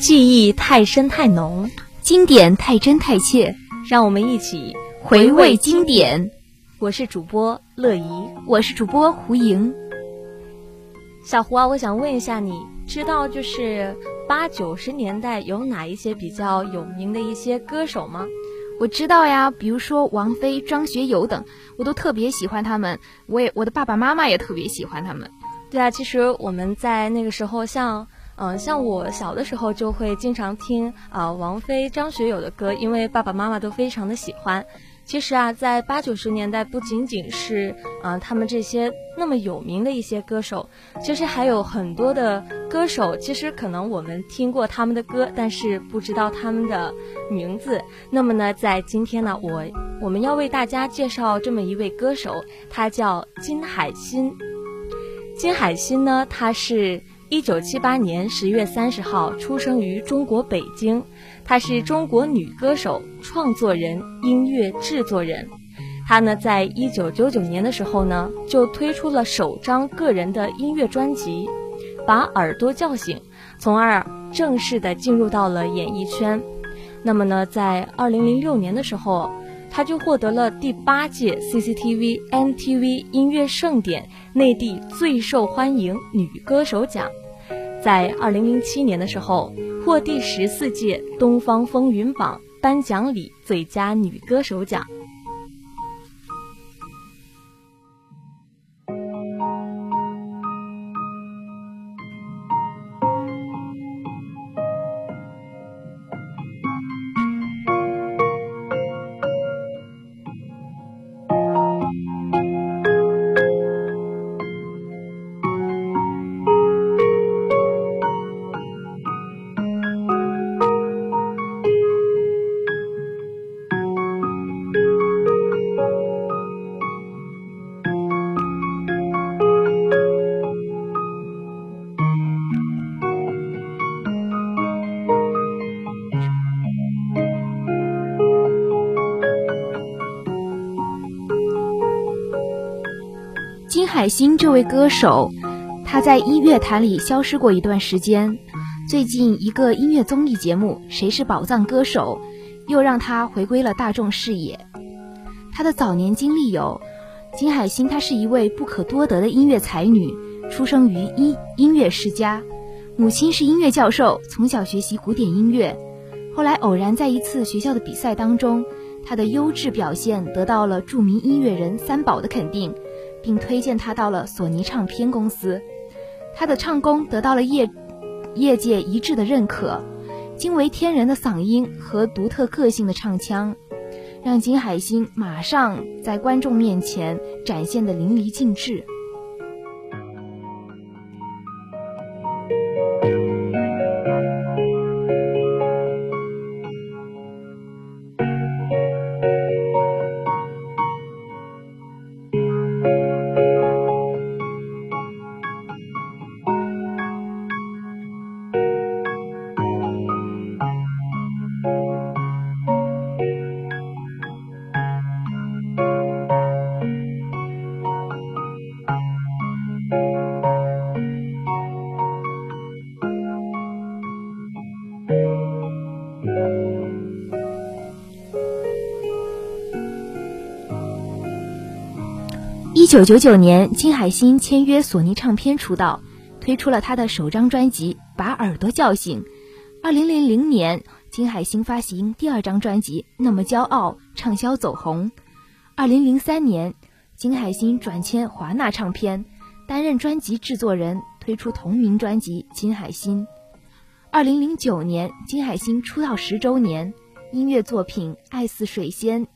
记忆太深太浓，经典太真太切，让我们一起回味经典。我是主播乐怡，我是主播胡莹。小胡啊，我想问一下，你知道就是八九十年代有哪一些比较有名的一些歌手吗？我知道呀，比如说王菲、张学友等，我都特别喜欢他们。我也，我的爸爸妈妈也特别喜欢他们。对啊，其实我们在那个时候，像，嗯，像我小的时候就会经常听啊王菲、张学友的歌，因为爸爸妈妈都非常的喜欢。其实啊，在八九十年代，不仅仅是啊他们这些那么有名的一些歌手，其实还有很多的歌手，其实可能我们听过他们的歌，但是不知道他们的名字。那么呢，在今天呢，我我们要为大家介绍这么一位歌手，他叫金海心。金海心呢，他是一九七八年十月三十号出生于中国北京。她是中国女歌手、创作人、音乐制作人。她呢，在一九九九年的时候呢，就推出了首张个人的音乐专辑《把耳朵叫醒》，从而正式的进入到了演艺圈。那么呢，在二零零六年的时候，她就获得了第八届 CCTV MTV 音乐盛典内地最受欢迎女歌手奖。在二零零七年的时候。获第十四届东方风云榜颁奖礼最佳女歌手奖。海星这位歌手，他在音乐坛里消失过一段时间。最近一个音乐综艺节目《谁是宝藏歌手》又让他回归了大众视野。他的早年经历有：金海心，她是一位不可多得的音乐才女，出生于音音乐世家，母亲是音乐教授，从小学习古典音乐。后来偶然在一次学校的比赛当中，她的优质表现得到了著名音乐人三宝的肯定。并推荐他到了索尼唱片公司，他的唱功得到了业业界一致的认可，惊为天人的嗓音和独特个性的唱腔，让金海心马上在观众面前展现的淋漓尽致。九九九年，金海心签约索尼唱片出道，推出了他的首张专辑《把耳朵叫醒》。二零零零年，金海心发行第二张专辑《那么骄傲》，畅销走红。二零零三年，金海心转签华纳唱片，担任专辑制作人，推出同名专辑《金海心》。二零零九年，金海心出道十周年，音乐作品《爱似水仙》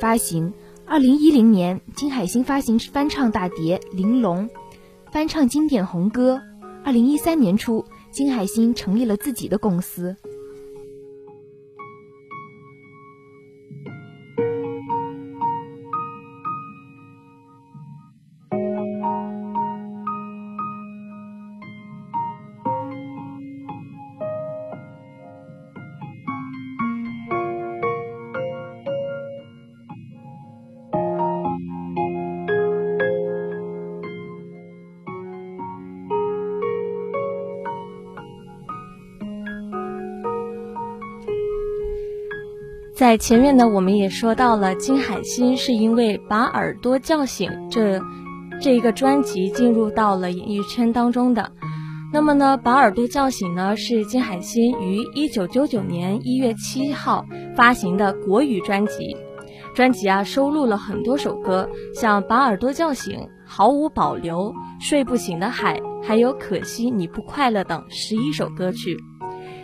发行。二零一零年，金海心发行翻唱大碟《玲珑》，翻唱经典红歌。二零一三年初，金海心成立了自己的公司。在前面呢，我们也说到了金海心是因为把耳朵叫醒这这一个专辑进入到了演艺圈当中的。那么呢，把耳朵叫醒呢是金海心于一九九九年一月七号发行的国语专辑。专辑啊收录了很多首歌，像把耳朵叫醒、毫无保留、睡不醒的海，还有可惜你不快乐等十一首歌曲。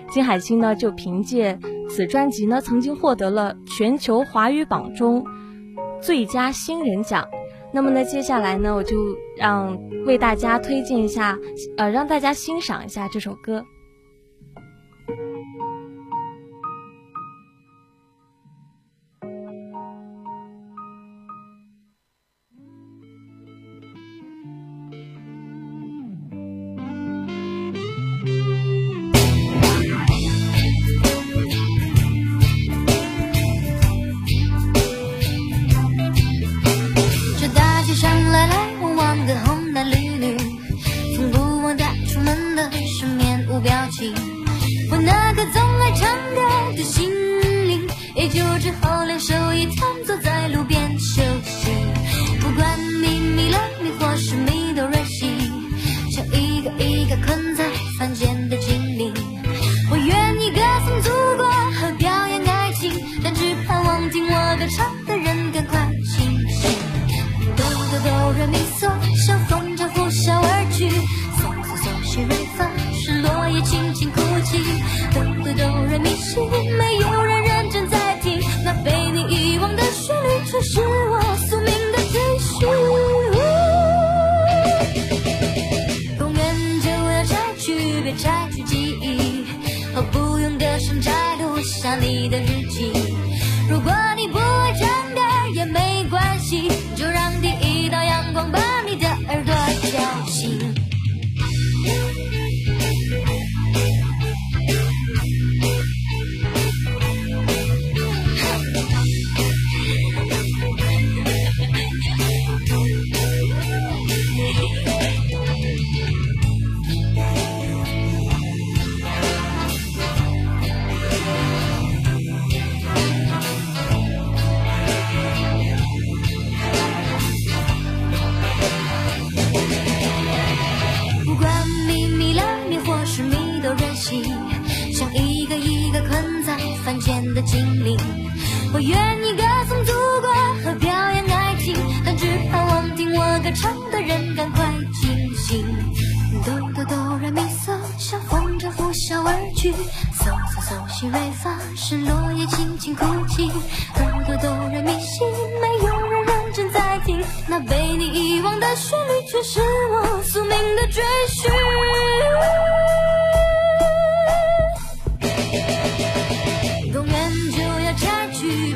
金海心呢就凭借此专辑呢，曾经获得了全球华语榜中最佳新人奖。那么呢，接下来呢，我就让为大家推荐一下，呃，让大家欣赏一下这首歌。你的。精灵我愿意歌颂祖国和表扬爱情但只盼望听我歌唱的人赶快清醒。哆哆哆瑞咪嗦像风筝呼啸而去嗦嗦嗦西瑞发是落叶轻轻哭泣哆哆哆瑞咪西没有人认真在听那被你遗忘的旋律却是我宿命的追寻。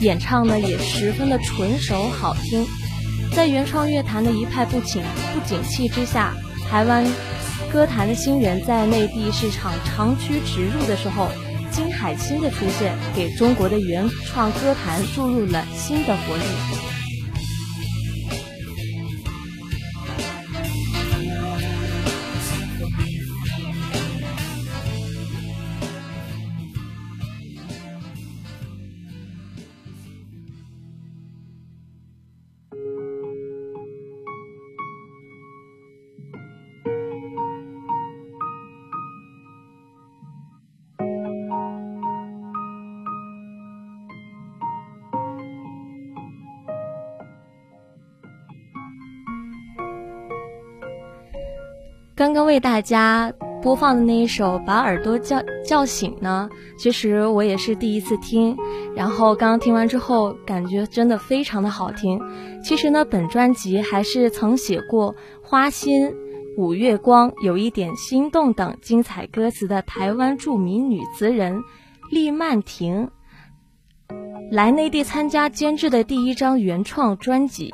演唱呢也十分的纯熟好听。在原创乐坛的一派不景不景气之下，台湾歌坛的新人在内地市场长驱直入的时候，金海心的出现给中国的原创歌坛注入了新的活力。刚刚为大家播放的那一首《把耳朵叫叫醒》呢，其实我也是第一次听，然后刚刚听完之后，感觉真的非常的好听。其实呢，本专辑还是曾写过《花心》《五月光》《有一点心动》等精彩歌词的台湾著名女词人厉曼婷。来内地参加监制的第一张原创专辑。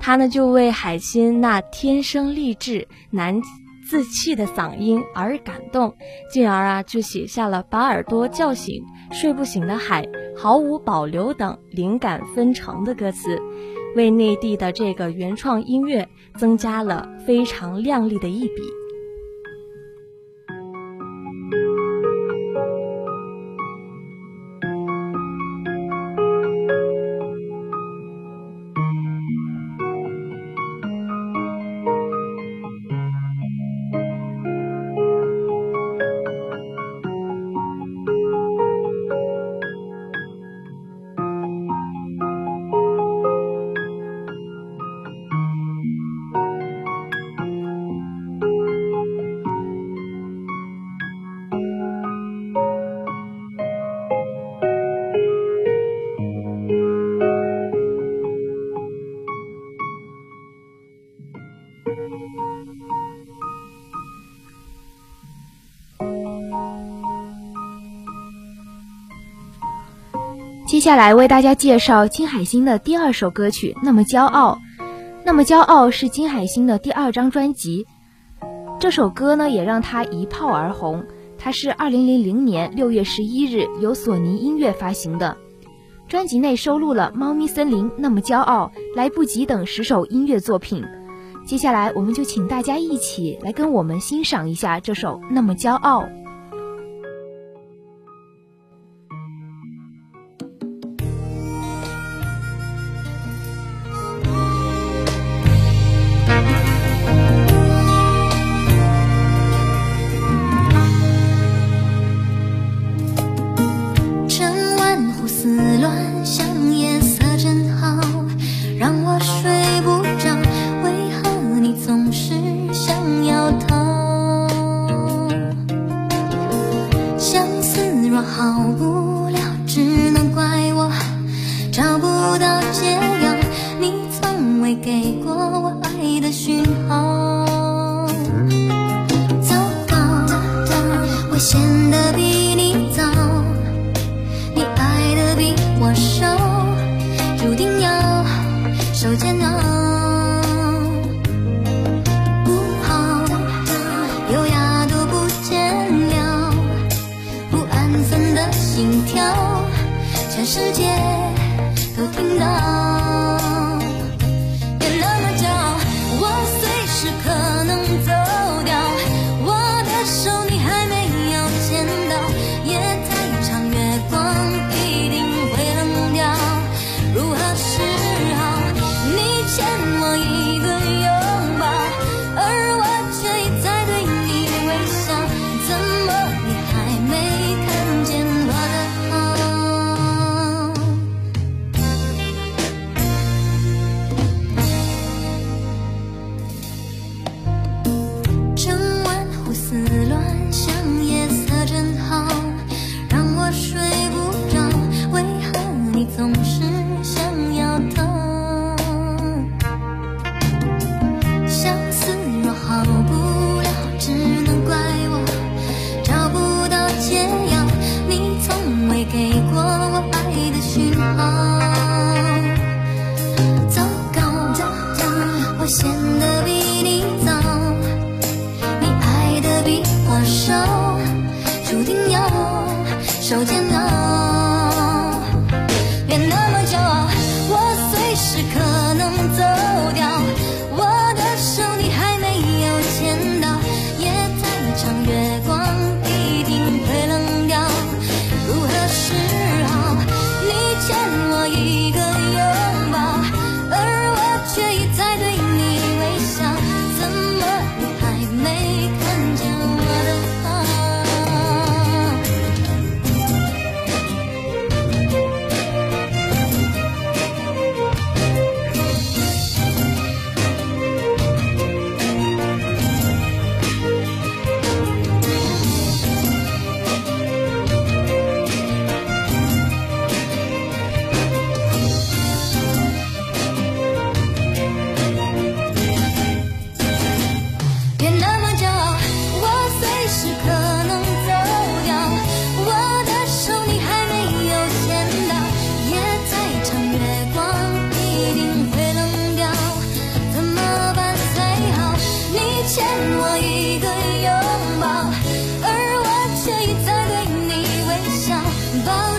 他呢就为海心那天生丽质难自弃的嗓音而感动，进而啊就写下了把耳朵叫醒、睡不醒的海、毫无保留等灵感纷呈的歌词，为内地的这个原创音乐增加了非常亮丽的一笔。接下来为大家介绍金海心的第二首歌曲《那么骄傲》。那么骄傲是金海心的第二张专辑，这首歌呢也让她一炮而红。它是二零零零年六月十一日由索尼音乐发行的，专辑内收录了《猫咪森林》《那么骄傲》《来不及》等十首音乐作品。接下来我们就请大家一起来跟我们欣赏一下这首《那么骄傲》。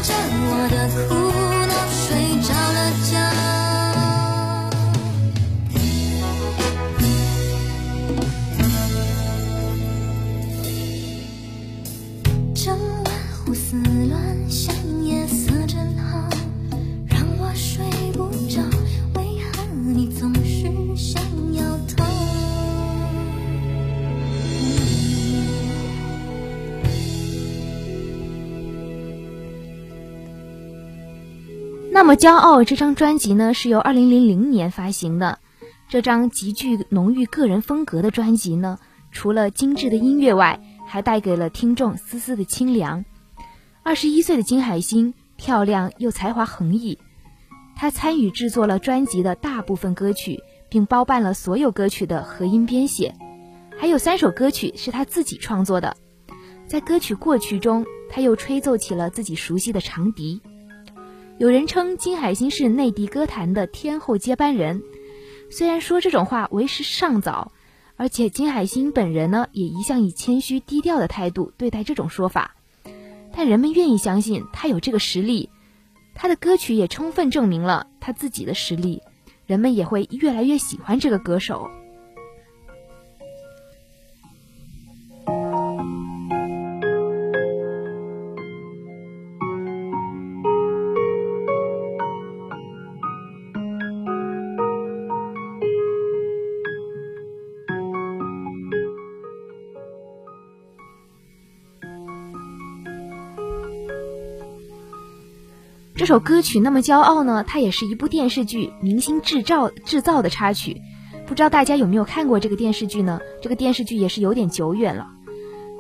着我的枯骄傲这张专辑呢，是由二零零零年发行的。这张极具浓郁个人风格的专辑呢，除了精致的音乐外，还带给了听众丝丝的清凉。二十一岁的金海心，漂亮又才华横溢。她参与制作了专辑的大部分歌曲，并包办了所有歌曲的和音编写。还有三首歌曲是她自己创作的。在歌曲《过去》中，她又吹奏起了自己熟悉的长笛。有人称金海心是内地歌坛的天后接班人。虽然说这种话为时尚早，而且金海心本人呢，也一向以谦虚低调的态度对待这种说法，但人们愿意相信他有这个实力，他的歌曲也充分证明了他自己的实力，人们也会越来越喜欢这个歌手。这首歌曲那么骄傲呢？它也是一部电视剧《明星制造》制造的插曲，不知道大家有没有看过这个电视剧呢？这个电视剧也是有点久远了。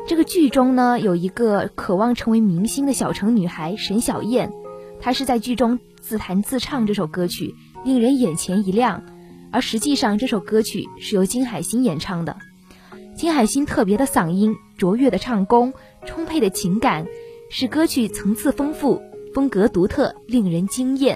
这个剧中呢，有一个渴望成为明星的小城女孩沈小燕，她是在剧中自弹自唱这首歌曲，令人眼前一亮。而实际上，这首歌曲是由金海心演唱的。金海心特别的嗓音、卓越的唱功、充沛的情感，使歌曲层次丰富。风格独特，令人惊艳。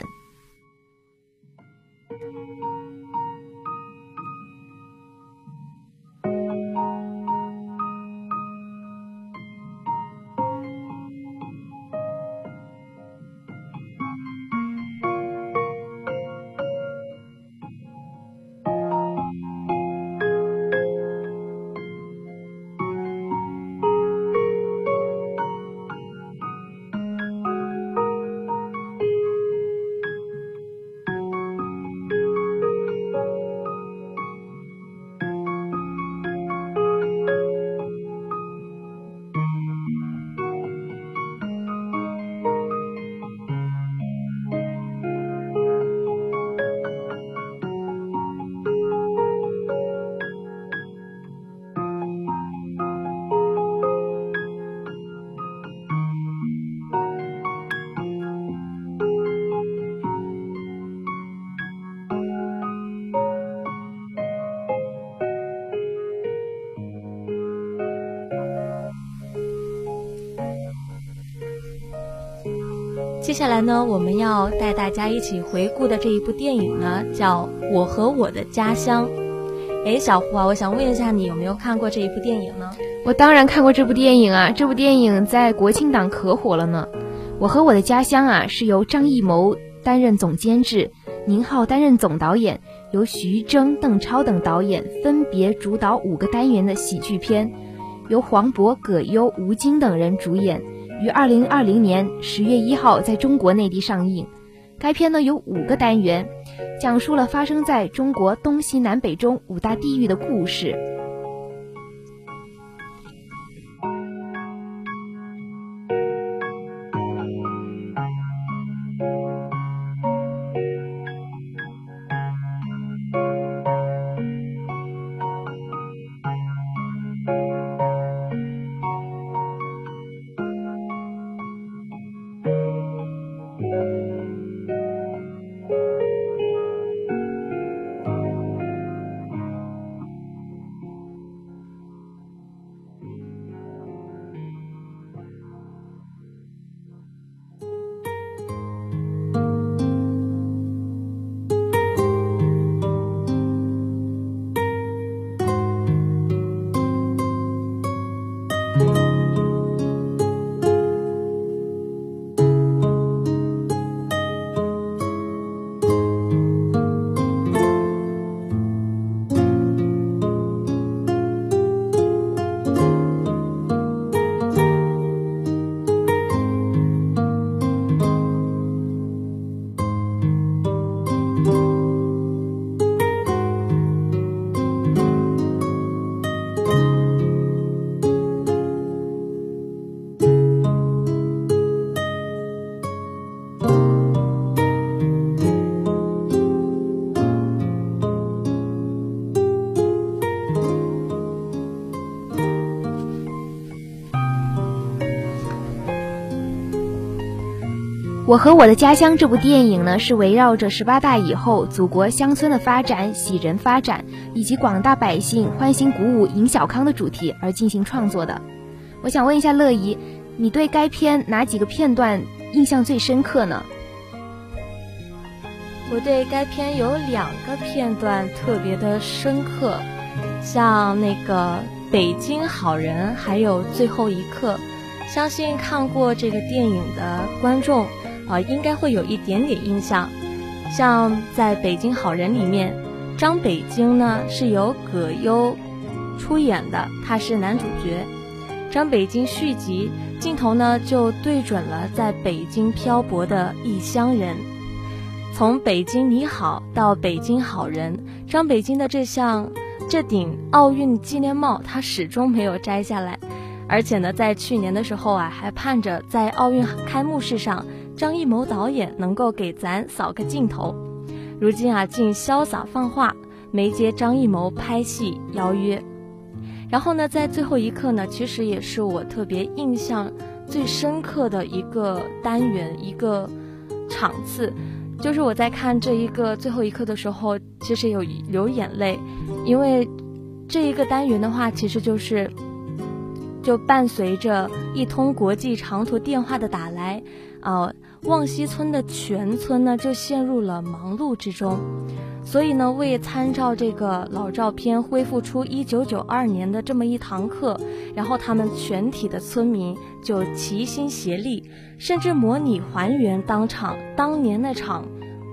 接下来呢，我们要带大家一起回顾的这一部电影呢，叫《我和我的家乡》。哎，小胡啊，我想问一下，你有没有看过这一部电影呢？我当然看过这部电影啊，这部电影在国庆档可火了呢。《我和我的家乡》啊，是由张艺谋担任总监制，宁浩担任总导演，由徐峥、邓超等导演分别主导五个单元的喜剧片，由黄渤、葛优、吴京等人主演。于二零二零年十月一号在中国内地上映。该片呢有五个单元，讲述了发生在中国东西南北中五大地域的故事。我和我的家乡这部电影呢，是围绕着十八大以后祖国乡村的发展、喜人发展以及广大百姓欢欣鼓舞迎小康的主题而进行创作的。我想问一下乐怡，你对该片哪几个片段印象最深刻呢？我对该片有两个片段特别的深刻，像那个《北京好人》还有《最后一刻》，相信看过这个电影的观众。啊，应该会有一点点印象，像在北京好人里面，张北京呢是由葛优出演的，他是男主角。张北京续集镜头呢就对准了在北京漂泊的异乡人，从北京你好到北京好人，张北京的这项这顶奥运纪念帽他始终没有摘下来，而且呢在去年的时候啊还盼着在奥运开幕式上。张艺谋导演能够给咱扫个镜头，如今啊竟潇洒放话没接张艺谋拍戏邀约。然后呢，在最后一刻呢，其实也是我特别印象最深刻的一个单元一个场次，就是我在看这一个最后一刻的时候，其实有流眼泪，因为这一个单元的话，其实就是就伴随着一通国际长途电话的打来，啊。望西村的全村呢，就陷入了忙碌之中，所以呢，为参照这个老照片恢复出一九九二年的这么一堂课，然后他们全体的村民就齐心协力，甚至模拟还原当场当年那场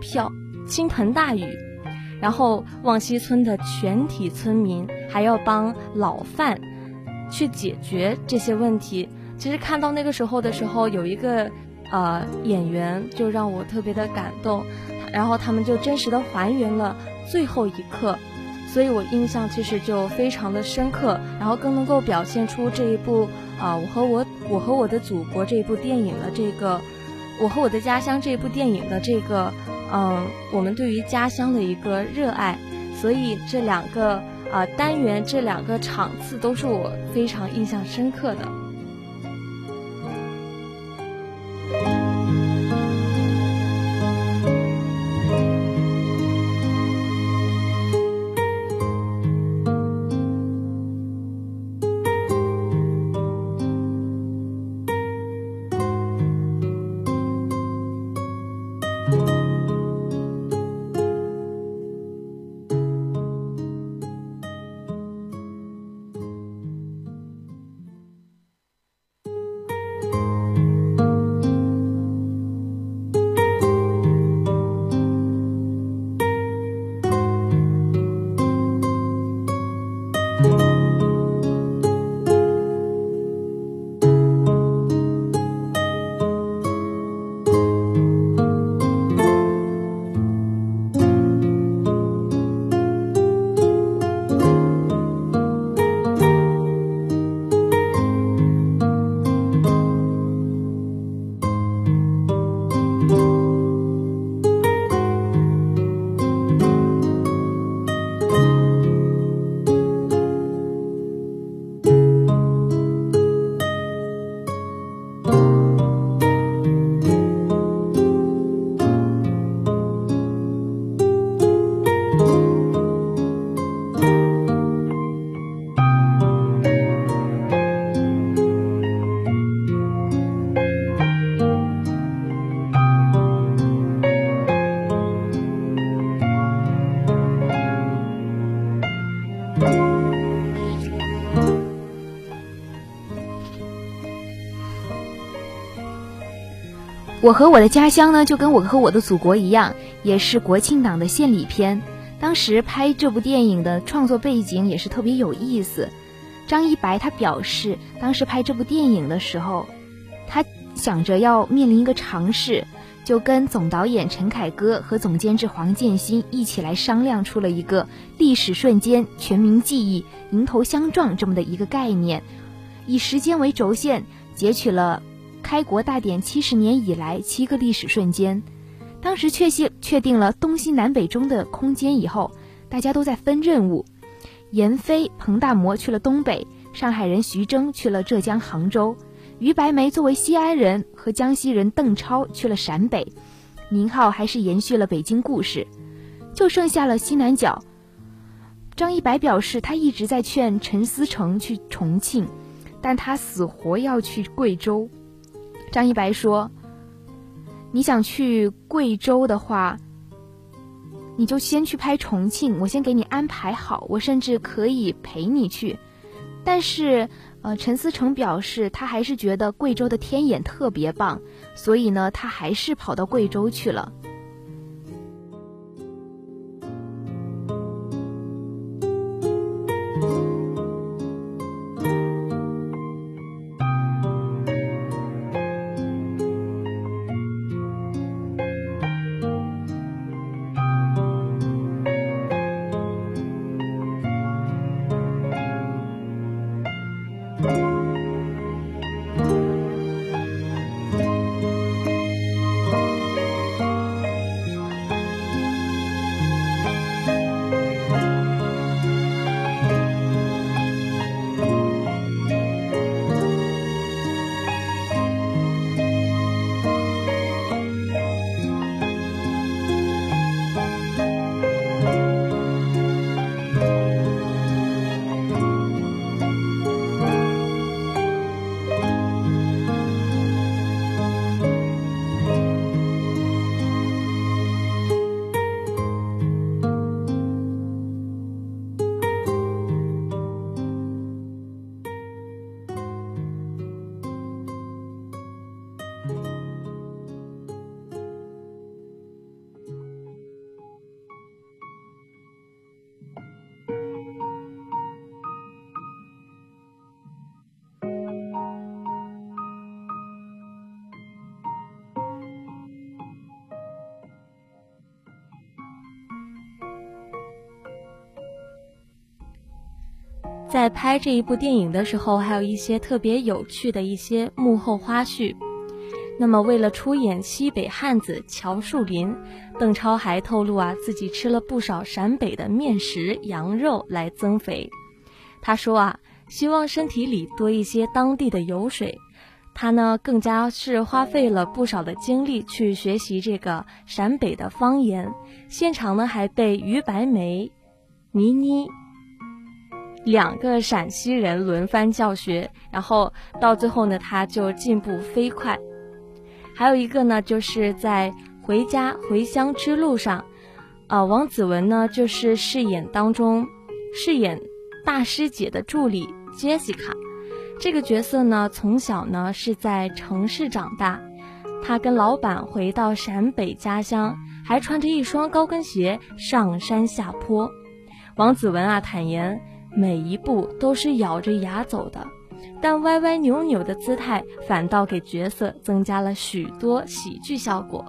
票倾盆大雨，然后望西村的全体村民还要帮老范去解决这些问题。其实看到那个时候的时候，有一个。呃，演员就让我特别的感动，然后他们就真实的还原了最后一刻，所以我印象其实就非常的深刻，然后更能够表现出这一部啊，我和我我和我的祖国这一部电影的这个，我和我的家乡这一部电影的这个，嗯，我们对于家乡的一个热爱，所以这两个啊单元这两个场次都是我非常印象深刻的。我和我的家乡呢，就跟我和我的祖国一样，也是国庆档的献礼片。当时拍这部电影的创作背景也是特别有意思。张一白他表示，当时拍这部电影的时候，他想着要面临一个尝试，就跟总导演陈凯歌和总监制黄建新一起来商量出了一个历史瞬间全民记忆迎头相撞这么的一个概念，以时间为轴线，截取了。开国大典七十年以来七个历史瞬间，当时确信确定了东西南北中的空间以后，大家都在分任务。闫飞、彭大魔去了东北，上海人徐峥去了浙江杭州，于白眉作为西安人和江西人邓超去了陕北，宁浩还是延续了北京故事，就剩下了西南角。张一白表示，他一直在劝陈思诚去重庆，但他死活要去贵州。张一白说：“你想去贵州的话，你就先去拍重庆，我先给你安排好，我甚至可以陪你去。”但是。呃，陈思诚表示，他还是觉得贵州的天眼特别棒，所以呢，他还是跑到贵州去了。在拍这一部电影的时候，还有一些特别有趣的一些幕后花絮。那么，为了出演西北汉子乔树林，邓超还透露啊，自己吃了不少陕北的面食、羊肉来增肥。他说啊，希望身体里多一些当地的油水。他呢，更加是花费了不少的精力去学习这个陕北的方言，现场呢还被于白眉、倪妮。两个陕西人轮番教学，然后到最后呢，他就进步飞快。还有一个呢，就是在回家回乡之路上，啊，王子文呢就是饰演当中饰演大师姐的助理 Jessica。这个角色呢，从小呢是在城市长大，他跟老板回到陕北家乡，还穿着一双高跟鞋上山下坡。王子文啊坦言。每一步都是咬着牙走的，但歪歪扭扭的姿态反倒给角色增加了许多喜剧效果。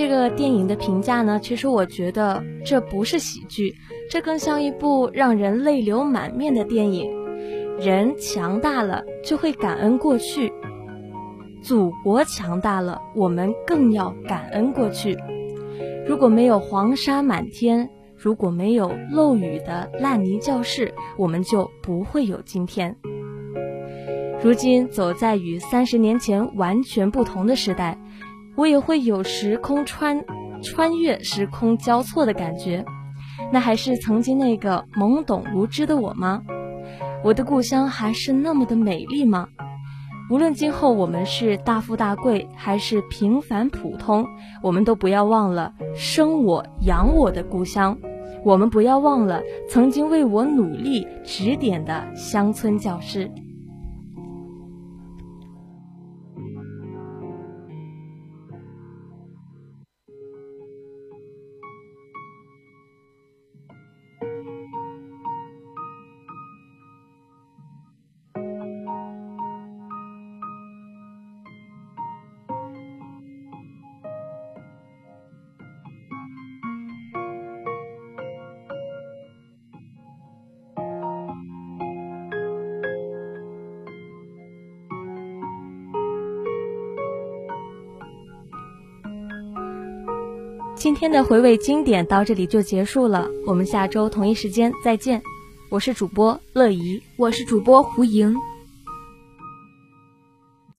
这个电影的评价呢，其实我觉得这不是喜剧，这更像一部让人泪流满面的电影。人强大了，就会感恩过去；祖国强大了，我们更要感恩过去。如果没有黄沙满天，如果没有漏雨的烂泥教室，我们就不会有今天。如今走在与三十年前完全不同的时代，我也会有时空穿穿越、时空交错的感觉。那还是曾经那个懵懂无知的我吗？我的故乡还是那么的美丽吗？无论今后我们是大富大贵还是平凡普通，我们都不要忘了生我养我的故乡。我们不要忘了曾经为我努力指点的乡村教师。天的回味经典到这里就结束了，我们下周同一时间再见。我是主播乐怡，我是主播胡莹。